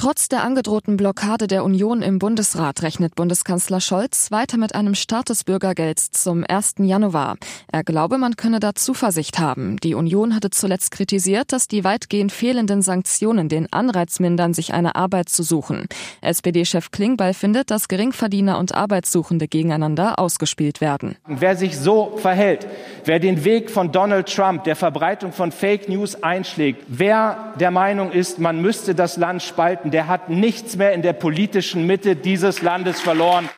Trotz der angedrohten Blockade der Union im Bundesrat rechnet Bundeskanzler Scholz weiter mit einem Start des Bürgergelds zum 1. Januar. Er glaube, man könne da Zuversicht haben. Die Union hatte zuletzt kritisiert, dass die weitgehend fehlenden Sanktionen den Anreiz mindern, sich eine Arbeit zu suchen. SPD-Chef Klingbeil findet, dass Geringverdiener und Arbeitssuchende gegeneinander ausgespielt werden. Wer sich so verhält, wer den Weg von Donald Trump, der Verbreitung von Fake News einschlägt, wer der Meinung ist, man müsste das Land spalten, der hat nichts mehr in der politischen Mitte dieses Landes verloren.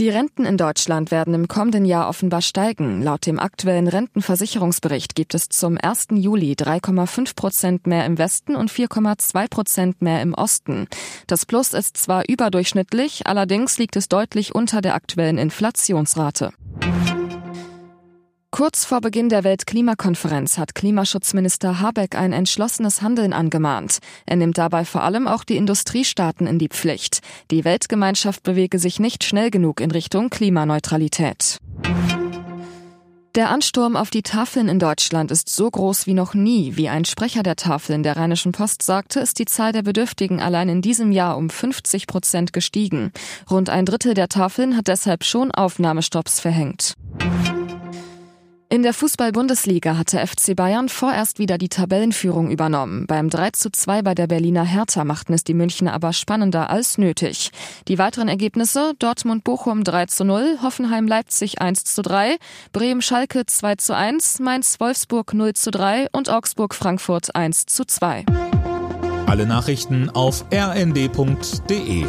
Die Renten in Deutschland werden im kommenden Jahr offenbar steigen. Laut dem aktuellen Rentenversicherungsbericht gibt es zum 1. Juli 3,5 Prozent mehr im Westen und 4,2 Prozent mehr im Osten. Das Plus ist zwar überdurchschnittlich, allerdings liegt es deutlich unter der aktuellen Inflationsrate. Kurz vor Beginn der Weltklimakonferenz hat Klimaschutzminister Habeck ein entschlossenes Handeln angemahnt. Er nimmt dabei vor allem auch die Industriestaaten in die Pflicht. Die Weltgemeinschaft bewege sich nicht schnell genug in Richtung Klimaneutralität. Der Ansturm auf die Tafeln in Deutschland ist so groß wie noch nie. Wie ein Sprecher der Tafeln der Rheinischen Post sagte, ist die Zahl der Bedürftigen allein in diesem Jahr um 50 Prozent gestiegen. Rund ein Drittel der Tafeln hat deshalb schon Aufnahmestopps verhängt. In der Fußball-Bundesliga hatte FC Bayern vorerst wieder die Tabellenführung übernommen. Beim 3 zu 2 bei der Berliner Hertha machten es die Münchner aber spannender als nötig. Die weiteren Ergebnisse Dortmund-Bochum 3 zu 0, Hoffenheim-Leipzig 1 zu 3, Bremen-Schalke 2 zu 1, Mainz-Wolfsburg 0 zu 3 und Augsburg-Frankfurt 1 zu 2. Alle Nachrichten auf rnd.de